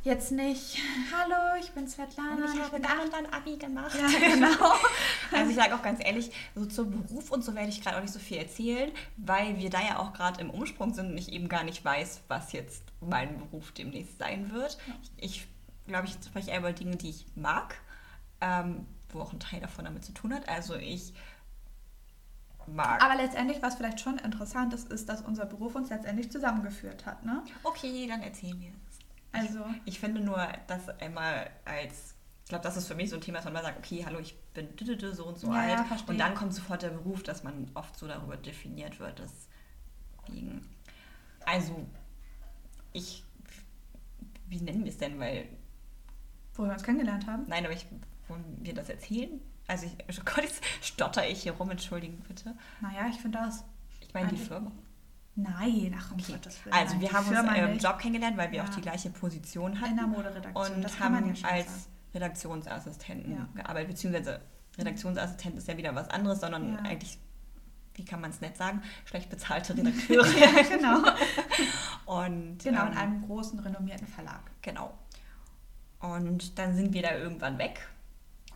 [SPEAKER 2] Jetzt nicht, hallo, ich bin Svetlana, ich, bin acht.
[SPEAKER 1] dann Abi gemacht.
[SPEAKER 2] Ja, genau.
[SPEAKER 1] Also ich sage auch ganz ehrlich, so zum Beruf und so werde ich gerade auch nicht so viel erzählen, weil wir da ja auch gerade im Umsprung sind und ich eben gar nicht weiß, was jetzt mein Beruf demnächst sein wird. Ich glaube, ich spreche eher über Dinge, die ich mag, ähm, wo auch ein Teil davon damit zu tun hat. Also ich mag.
[SPEAKER 2] Aber letztendlich, was vielleicht schon interessant ist, ist, dass unser Beruf uns letztendlich zusammengeführt hat. Ne?
[SPEAKER 1] okay, dann erzählen wir es.
[SPEAKER 2] Also,
[SPEAKER 1] Ich finde nur, dass einmal als, ich glaube, das ist für mich so ein Thema, dass man mal sagt, okay, hallo, ich bin so und so
[SPEAKER 2] Ja, ja,
[SPEAKER 1] alt.
[SPEAKER 2] verstehe.
[SPEAKER 1] und dann kommt sofort der Beruf, dass man oft so darüber definiert wird. Deswegen, also, ich, wie nennen wir es denn? Weil,
[SPEAKER 2] wo wir uns kennengelernt haben.
[SPEAKER 1] nein, aber ich, wollen wir das erzählen? Also, ich, oh Gott, jetzt stotter ich hier rum, entschuldigen bitte.
[SPEAKER 2] Naja, ich finde das.
[SPEAKER 1] Ich meine, die Firma.
[SPEAKER 2] Nein, ach, um
[SPEAKER 1] Okay.
[SPEAKER 2] Gottes Willen,
[SPEAKER 1] Also, wir haben uns
[SPEAKER 2] Firma
[SPEAKER 1] im
[SPEAKER 2] nicht.
[SPEAKER 1] Job kennengelernt, weil wir
[SPEAKER 2] Ja.
[SPEAKER 1] auch die gleiche Position hatten.
[SPEAKER 2] in der Moderedaktion.
[SPEAKER 1] und haben
[SPEAKER 2] ja schon
[SPEAKER 1] als
[SPEAKER 2] sagen.
[SPEAKER 1] Redaktionsassistenten
[SPEAKER 2] Ja.
[SPEAKER 1] gearbeitet, beziehungsweise Redaktionsassistent ist ja wieder was anderes, sondern eigentlich, wie kann man es nett sagen, schlecht bezahlte Redakteure.
[SPEAKER 2] ja, genau.
[SPEAKER 1] und
[SPEAKER 2] Genau, in
[SPEAKER 1] ähm,
[SPEAKER 2] einem großen, renommierten Verlag.
[SPEAKER 1] genau. Und dann sind wir da irgendwann weg,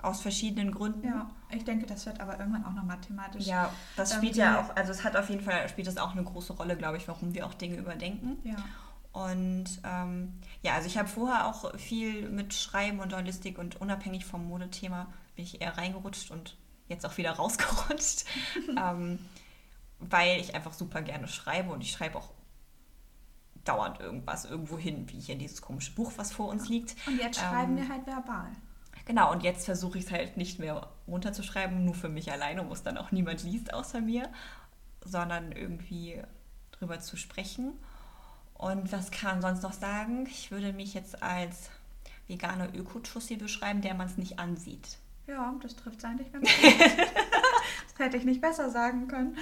[SPEAKER 1] aus verschiedenen Gründen.
[SPEAKER 2] Ja, ich denke, das wird aber irgendwann auch noch mathematisch.
[SPEAKER 1] Ja, das
[SPEAKER 2] Ähm,
[SPEAKER 1] spielt ja auch, also es hat auf jeden Fall, spielt das auch eine große Rolle, glaube ich, warum wir auch Dinge überdenken.
[SPEAKER 2] Ja.
[SPEAKER 1] Und ähm, ja, also ich habe vorher auch viel mit Schreiben und Journalistik und unabhängig vom Modethema bin ich eher reingerutscht und jetzt auch wieder rausgerutscht, ähm, weil ich einfach super gerne schreibe und ich schreibe auch dauernd irgendwas irgendwo hin, wie hier dieses komische Buch, was vor uns liegt.
[SPEAKER 2] Und jetzt schreiben
[SPEAKER 1] Ähm,
[SPEAKER 2] wir halt verbal.
[SPEAKER 1] Genau, und jetzt versuche ich es halt nicht mehr runterzuschreiben, nur für mich alleine, wo es dann auch niemand liest außer mir, sondern irgendwie drüber zu sprechen. Und was kann man sonst noch sagen? Ich würde mich jetzt als vegane Öko-Tussi beschreiben, der man es nicht ansieht.
[SPEAKER 2] Ja, das trifft es eigentlich ganz gut. das hätte ich nicht besser sagen können.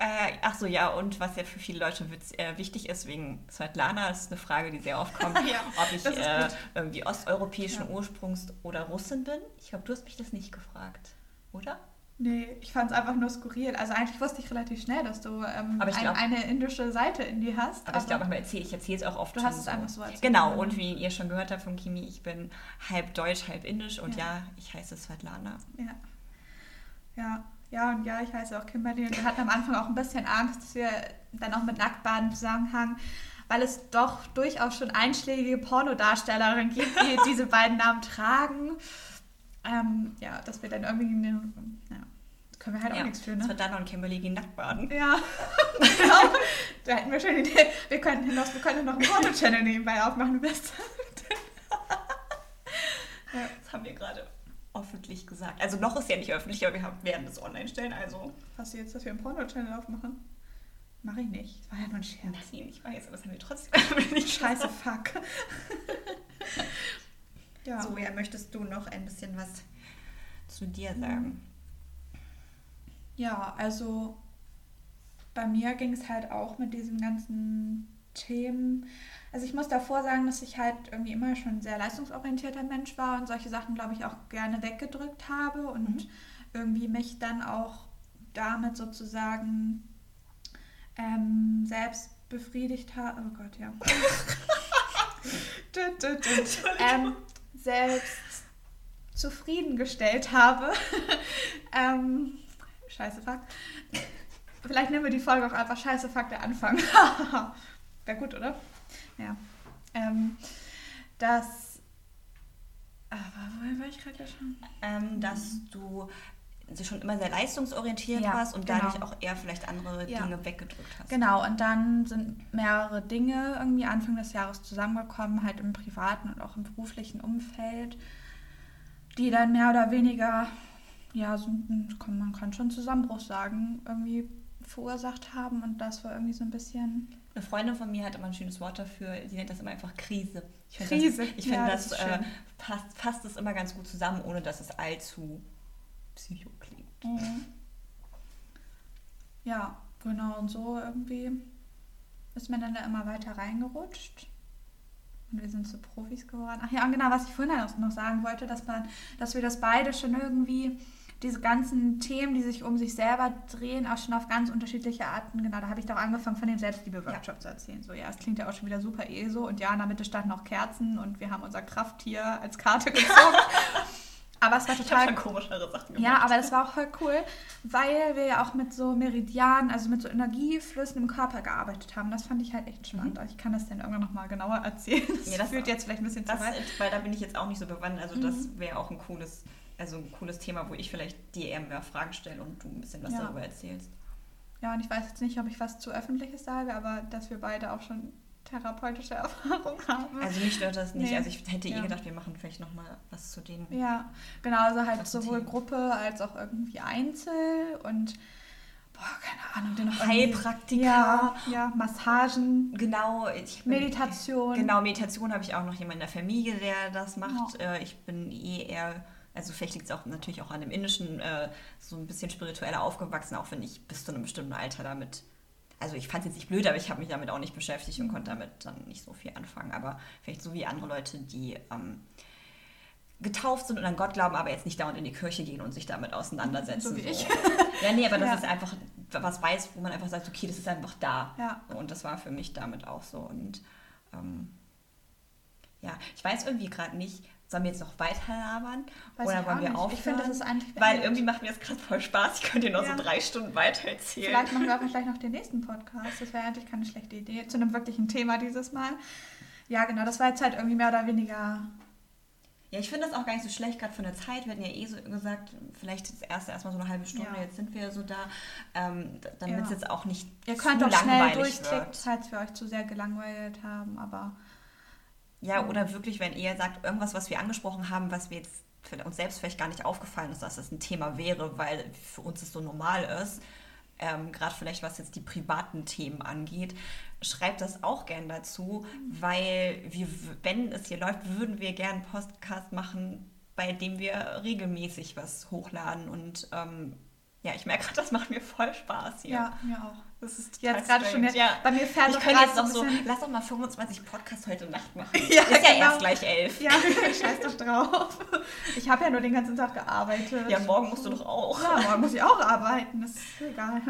[SPEAKER 1] Äh, ach so, ja, und was ja für viele Leute witz, äh, wichtig ist, wegen Svetlana, das ist eine Frage, die sehr oft kommt,
[SPEAKER 2] Ja,
[SPEAKER 1] ob ich äh, irgendwie osteuropäischen
[SPEAKER 2] Ja.
[SPEAKER 1] Ursprungs oder Russin bin. Ich glaube, du hast mich das nicht gefragt, oder?
[SPEAKER 2] Nee, ich fand es einfach nur skurril. Also eigentlich wusste ich relativ schnell, dass du ähm,
[SPEAKER 1] Aber
[SPEAKER 2] ein,
[SPEAKER 1] glaub-
[SPEAKER 2] eine indische Seite in dir hast.
[SPEAKER 1] Aber ich glaube, erzähle ich erzähle es auch oft
[SPEAKER 2] Du
[SPEAKER 1] schon
[SPEAKER 2] hast es
[SPEAKER 1] so.
[SPEAKER 2] einfach so erzählt.
[SPEAKER 1] Genau, und wie ihr schon gehört habt von Kimi, ich bin halb deutsch, halb indisch und
[SPEAKER 2] Ja.
[SPEAKER 1] ja, ich heiße Svetlana.
[SPEAKER 2] Ja. Ja, ja und ja, ich heiße auch Kimberly und wir hatten am Anfang auch ein bisschen Angst, dass wir dann auch mit Nacktbaden zusammenhängen, weil es doch durchaus schon einschlägige Pornodarstellerinnen gibt, die diese beiden Namen tragen. Ähm, ja, dass wir dann irgendwie, eine, ja, können wir halt auch
[SPEAKER 1] Ja,
[SPEAKER 2] nichts für, ne?
[SPEAKER 1] Svetlana und Kimberly gehen nackt baden.
[SPEAKER 2] Ja, genau. Da hätten wir schon die Idee, wir könnten noch, wir könnten noch einen Porno-Channel nebenbei aufmachen, Beste.
[SPEAKER 1] Das haben wir gerade öffentlich gesagt. Also noch ist ja nicht öffentlich, aber wir haben, werden es online stellen, also
[SPEAKER 2] Hast du jetzt, dass wir einen Porno-Channel aufmachen? Mach ich nicht. Das war ja nur ein Scherz.
[SPEAKER 1] nein, ich weiß, aber das haben wir trotzdem öffentlich
[SPEAKER 2] Scheiße, fuck. ja.
[SPEAKER 1] So, ja, möchtest du noch ein bisschen was zu dir sagen?
[SPEAKER 2] ja, also bei mir ging es halt auch mit diesen ganzen Themen. Also ich muss davor sagen, dass ich halt irgendwie immer schon ein sehr leistungsorientierter Mensch war und solche Sachen, glaube ich, auch gerne weggedrückt habe und
[SPEAKER 1] Mhm.
[SPEAKER 2] irgendwie mich dann auch damit sozusagen ähm, selbst befriedigt habe. Oh Gott, ja. Tut. ähm, selbst zufriedengestellt habe. ähm, scheiße Fuck. Vielleicht nehmen wir die Folge auch einfach Scheiße Fuck der Anfang. Wäre gut, oder? Ja. Ähm, das. Ah, wo war ich gerade schon?
[SPEAKER 1] Ähm, dass du du schon immer sehr leistungsorientiert
[SPEAKER 2] Ja,
[SPEAKER 1] warst und
[SPEAKER 2] genau.
[SPEAKER 1] dadurch auch eher vielleicht andere
[SPEAKER 2] Ja.
[SPEAKER 1] Dinge weggedrückt hast.
[SPEAKER 2] Genau, und dann sind mehrere Dinge irgendwie Anfang des Jahres zusammengekommen, halt im privaten und auch im beruflichen Umfeld, die dann mehr oder weniger, ja, so, man kann schon Zusammenbruch sagen, irgendwie verursacht haben. Und das war irgendwie so ein bisschen.
[SPEAKER 1] Eine Freundin von mir hat immer ein schönes Wort dafür, sie nennt das immer einfach Krise. Ich finde
[SPEAKER 2] Krise,
[SPEAKER 1] das, ich
[SPEAKER 2] ja,
[SPEAKER 1] finde
[SPEAKER 2] das
[SPEAKER 1] das, äh, passt, fasst es immer ganz gut zusammen, ohne dass es allzu psycho klingt.
[SPEAKER 2] Mhm. Ja, genau, und so irgendwie ist man dann da immer weiter reingerutscht. Und wir sind zu Profis geworden. Ach ja, genau, was ich vorhin noch noch sagen wollte, dass, man, dass wir das beide schon irgendwie, diese ganzen Themen, die sich um sich selber drehen, auch schon auf ganz unterschiedliche Arten, genau, da habe ich doch angefangen, von dem Selbstliebe-Workshop zu erzählen. So, ja, es klingt ja auch schon wieder super eh so. Und ja, in der Mitte standen auch Kerzen und wir haben unser Krafttier als Karte gezogen. Aber es war
[SPEAKER 1] Ich
[SPEAKER 2] total
[SPEAKER 1] schon komischere Sachen gemacht.
[SPEAKER 2] ja, aber das war auch voll cool, weil wir ja auch mit so Meridianen, also mit so Energieflüssen im Körper gearbeitet haben. Das fand ich halt echt spannend. Ich kann das dann irgendwann nochmal genauer erzählen. Das,
[SPEAKER 1] Mhm. Ja, das-
[SPEAKER 2] führt jetzt vielleicht ein bisschen zu
[SPEAKER 1] Das,
[SPEAKER 2] weit.
[SPEAKER 1] weil da bin ich jetzt auch nicht so bewandert. Also das
[SPEAKER 2] Mhm.
[SPEAKER 1] wäre auch ein cooles, also ein cooles Thema, wo ich vielleicht dir eher mehr Fragen stelle und du ein bisschen was
[SPEAKER 2] Ja.
[SPEAKER 1] darüber erzählst.
[SPEAKER 2] Ja, und ich weiß jetzt nicht, ob ich was zu Öffentliches sage, aber dass wir beide auch schon therapeutische Erfahrung haben.
[SPEAKER 1] Also mich stört das nicht.
[SPEAKER 2] Nee.
[SPEAKER 1] Also ich hätte eh
[SPEAKER 2] Ja.
[SPEAKER 1] gedacht, wir machen vielleicht nochmal was zu denen.
[SPEAKER 2] ja, genau, also halt sowohl
[SPEAKER 1] Thema.
[SPEAKER 2] Gruppe als auch irgendwie Einzel und boah, keine Ahnung, den noch
[SPEAKER 1] Heilpraktika.
[SPEAKER 2] Ja, ja, Massagen,
[SPEAKER 1] Genau, ich bin,
[SPEAKER 2] Meditation.
[SPEAKER 1] Genau, Meditation habe ich auch noch jemanden in der Familie, der das macht. Äh, Ich bin eh eher, also vielleicht liegt es auch natürlich auch an dem Indischen, äh, so ein bisschen spiritueller aufgewachsen, auch wenn ich bis zu einem bestimmten Alter damit, also ich fand es jetzt nicht blöd, aber ich habe mich damit auch nicht beschäftigt und konnte damit dann nicht so viel anfangen. Aber vielleicht so wie andere Leute, die ähm, getauft sind und an Gott glauben, aber jetzt nicht dauernd in die Kirche gehen und sich damit auseinandersetzen.
[SPEAKER 2] So wie ich.
[SPEAKER 1] Ja, nee, aber das
[SPEAKER 2] Ja.
[SPEAKER 1] ist einfach was weiß, wo man einfach sagt, okay, das ist einfach da.
[SPEAKER 2] Ja.
[SPEAKER 1] Und das war für mich damit auch so. Und ähm, ja, ich weiß irgendwie gerade nicht, sollen wir jetzt noch weiter labern?
[SPEAKER 2] Weiß
[SPEAKER 1] oder wollen wir
[SPEAKER 2] nicht.
[SPEAKER 1] aufhören?
[SPEAKER 2] Ich finde, das ist eigentlich
[SPEAKER 1] Weil
[SPEAKER 2] beendet.
[SPEAKER 1] irgendwie macht mir das gerade voll Spaß. Ich könnte dir noch
[SPEAKER 2] Ja.
[SPEAKER 1] so drei Stunden weiter erzählen.
[SPEAKER 2] Vielleicht machen wir auch gleich noch den nächsten Podcast. Das wäre eigentlich keine schlechte Idee. Zu einem wirklichen Thema dieses Mal. Ja, genau. Das war jetzt halt irgendwie mehr oder weniger.
[SPEAKER 1] Ja, ich finde das auch gar nicht so schlecht, gerade von der Zeit. Wir hatten ja eh so gesagt, vielleicht das erste erstmal so eine halbe Stunde,
[SPEAKER 2] Ja.
[SPEAKER 1] jetzt sind wir so da, ähm, damit es
[SPEAKER 2] Ja.
[SPEAKER 1] jetzt auch nicht
[SPEAKER 2] Ihr
[SPEAKER 1] zu
[SPEAKER 2] könnt auch schnell
[SPEAKER 1] langweilig
[SPEAKER 2] durchklicken,
[SPEAKER 1] wird.
[SPEAKER 2] falls wir euch zu sehr gelangweilt haben. Aber
[SPEAKER 1] Ja, oder wirklich, wenn ihr sagt, irgendwas, was wir angesprochen haben, was wir jetzt für uns selbst vielleicht gar nicht aufgefallen ist, dass das ein Thema wäre, weil für uns es so normal ist, ähm, gerade vielleicht was jetzt die privaten Themen angeht, schreibt das auch gern dazu, weil wir, wenn es hier läuft, würden wir gern einen Podcast machen, bei dem wir regelmäßig was hochladen und ähm, ja, ich merke gerade, das macht mir voll Spaß hier.
[SPEAKER 2] ja, mir auch.
[SPEAKER 1] Das ist
[SPEAKER 2] Jetzt gerade schon. Jetzt, Bei mir fährt
[SPEAKER 1] Ich könnte jetzt noch so, lass doch mal 25 Podcasts heute Nacht machen.
[SPEAKER 2] Ja,
[SPEAKER 1] ist ja
[SPEAKER 2] genau.
[SPEAKER 1] erst gleich elf.
[SPEAKER 2] Ja, scheiß doch drauf. Ich habe ja nur den ganzen Tag gearbeitet.
[SPEAKER 1] Ja, morgen musst du doch auch.
[SPEAKER 2] Ja, morgen muss ich auch arbeiten. Das ist egal.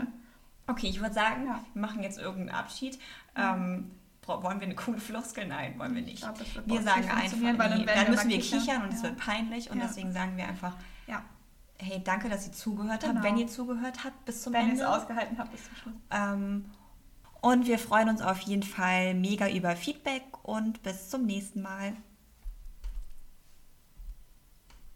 [SPEAKER 1] Okay, ich würde sagen,
[SPEAKER 2] Ja.
[SPEAKER 1] wir machen jetzt irgendeinen Abschied. Ähm, bra- wollen wir eine coole Floskel? Nein, wollen wir nicht.
[SPEAKER 2] Ich glaub,
[SPEAKER 1] wir sagen einfach,
[SPEAKER 2] dann
[SPEAKER 1] nee, dann müssen wir
[SPEAKER 2] kichern.
[SPEAKER 1] kichern und es
[SPEAKER 2] Ja.
[SPEAKER 1] wird peinlich und
[SPEAKER 2] Ja.
[SPEAKER 1] deswegen sagen wir einfach,
[SPEAKER 2] Ja,
[SPEAKER 1] hey, danke, dass ihr zugehört habt,
[SPEAKER 2] Genau.
[SPEAKER 1] wenn ihr zugehört habt bis zum
[SPEAKER 2] wenn ihr es
[SPEAKER 1] Ende.
[SPEAKER 2] ausgehalten habt bis zum Schluss.
[SPEAKER 1] Ähm, und wir freuen uns auf jeden Fall mega über Feedback und bis zum nächsten Mal.